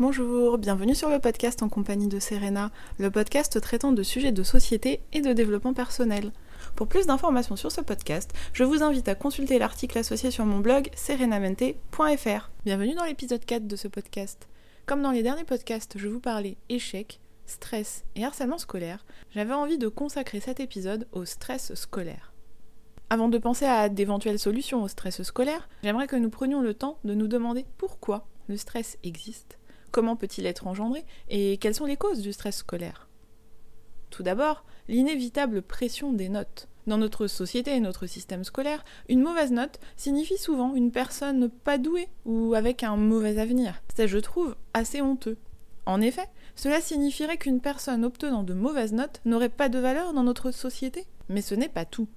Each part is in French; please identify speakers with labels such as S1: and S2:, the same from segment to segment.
S1: Bonjour, bienvenue sur le podcast en compagnie de Serena, le podcast traitant de sujets de société et de développement personnel. Pour plus d'informations sur ce podcast, je vous invite à consulter l'article associé sur mon blog serenamente.fr. Bienvenue dans l'épisode 4 de ce podcast. Comme dans les derniers podcasts, je vous parlais échec, stress et harcèlement scolaire, j'avais envie de consacrer cet épisode au stress scolaire. Avant de penser à d'éventuelles solutions au stress scolaire, j'aimerais que nous prenions le temps de nous demander pourquoi le stress existe, comment peut-il être engendré et quelles sont les causes du stress scolaire? Tout d'abord, l'inévitable pression des notes. Dans notre société et notre système scolaire, une mauvaise note signifie souvent une personne pas douée ou avec un mauvais avenir. C'est, je trouve, assez honteux. En effet, cela signifierait qu'une personne obtenant de mauvaises notes n'aurait pas de valeur dans notre société. Mais ce n'est pas tout.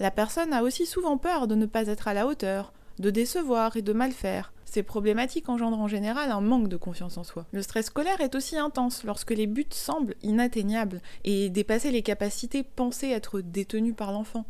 S1: La personne a aussi souvent peur de ne pas être à la hauteur, de décevoir et de mal faire. Ces problématiques engendrent en général un manque de confiance en soi. Le stress scolaire est aussi intense lorsque les buts semblent inatteignables et dépasser les capacités pensées être détenues par l'enfant.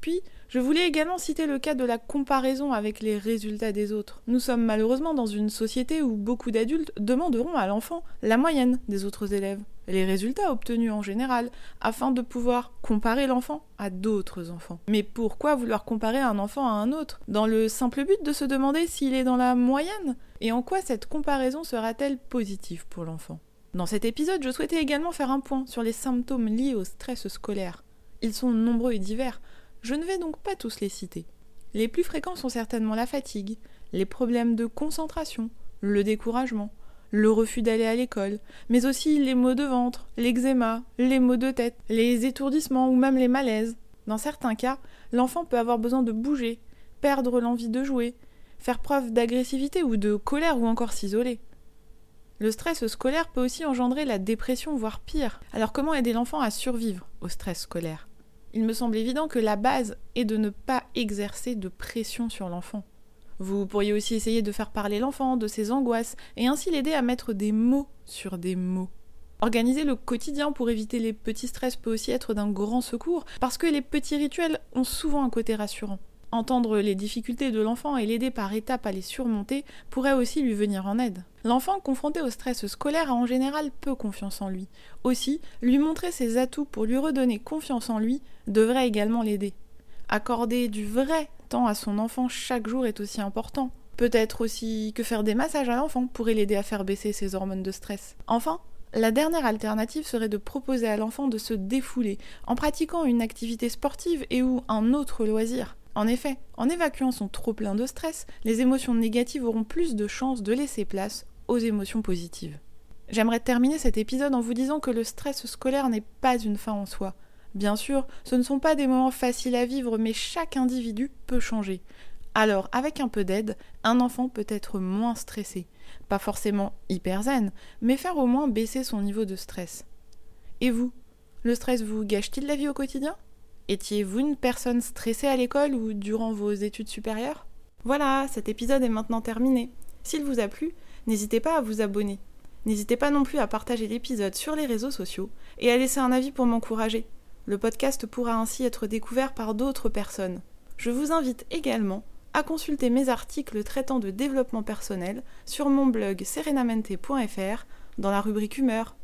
S1: Puis, je voulais également citer le cas de la comparaison avec les résultats des autres. Nous sommes malheureusement dans une société où beaucoup d'adultes demanderont à l'enfant la moyenne des autres élèves, les résultats obtenus en général, afin de pouvoir comparer l'enfant à d'autres enfants. Mais pourquoi vouloir comparer un enfant à un autre Dans le simple but de se demander s'il est dans la moyenne? Et en quoi cette comparaison sera-t-elle positive pour l'enfant? Dans cet épisode, je souhaitais également faire un point sur les symptômes liés au stress scolaire. Ils sont nombreux et divers, je ne vais donc pas tous les citer. Les plus fréquents sont certainement la fatigue, les problèmes de concentration, le découragement, le refus d'aller à l'école, mais aussi les maux de ventre, l'eczéma, les maux de tête, les étourdissements ou même les malaises. Dans certains cas, l'enfant peut avoir besoin de bouger, perdre l'envie de jouer, faire preuve d'agressivité ou de colère ou encore s'isoler. Le stress scolaire peut aussi engendrer la dépression, voire pire. Alors comment aider l'enfant à survivre au stress scolaire? Il me semble évident que la base est de ne pas exercer de pression sur l'enfant. Vous pourriez aussi essayer de faire parler l'enfant de ses angoisses et ainsi l'aider à mettre des mots sur des mots. Organiser le quotidien pour éviter les petits stress peut aussi être d'un grand secours parce que les petits rituels ont souvent un côté rassurant. Entendre les difficultés de l'enfant et l'aider par étapes à les surmonter pourrait aussi lui venir en aide. L'enfant confronté au stress scolaire a en général peu confiance en lui. Aussi, lui montrer ses atouts pour lui redonner confiance en lui devrait également l'aider. Accorder du vrai temps à son enfant chaque jour est aussi important. Peut-être aussi que faire des massages à l'enfant pourrait l'aider à faire baisser ses hormones de stress. Enfin, la dernière alternative serait de proposer à l'enfant de se défouler en pratiquant une activité sportive et ou un autre loisir. En effet, en évacuant son trop plein de stress, les émotions négatives auront plus de chances de laisser place aux émotions positives. J'aimerais terminer cet épisode en vous disant que le stress scolaire n'est pas une fin en soi. Bien sûr, ce ne sont pas des moments faciles à vivre, mais chaque individu peut changer. Alors, avec un peu d'aide, un enfant peut être moins stressé. Pas forcément hyper zen, mais faire au moins baisser son niveau de stress. Et vous? Le stress vous gâche-t-il la vie au quotidien? Étiez-vous une personne stressée à l'école ou durant vos études supérieures? Voilà, cet épisode est maintenant terminé. S'il vous a plu, n'hésitez pas à vous abonner. N'hésitez pas non plus à partager l'épisode sur les réseaux sociaux et à laisser un avis pour m'encourager. Le podcast pourra ainsi être découvert par d'autres personnes. Je vous invite également à consulter mes articles traitant de développement personnel sur mon blog serenamente.fr dans la rubrique humeur.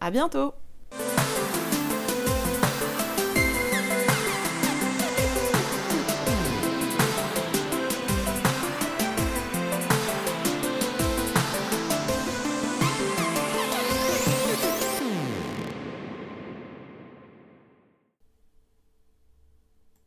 S1: À bientôt!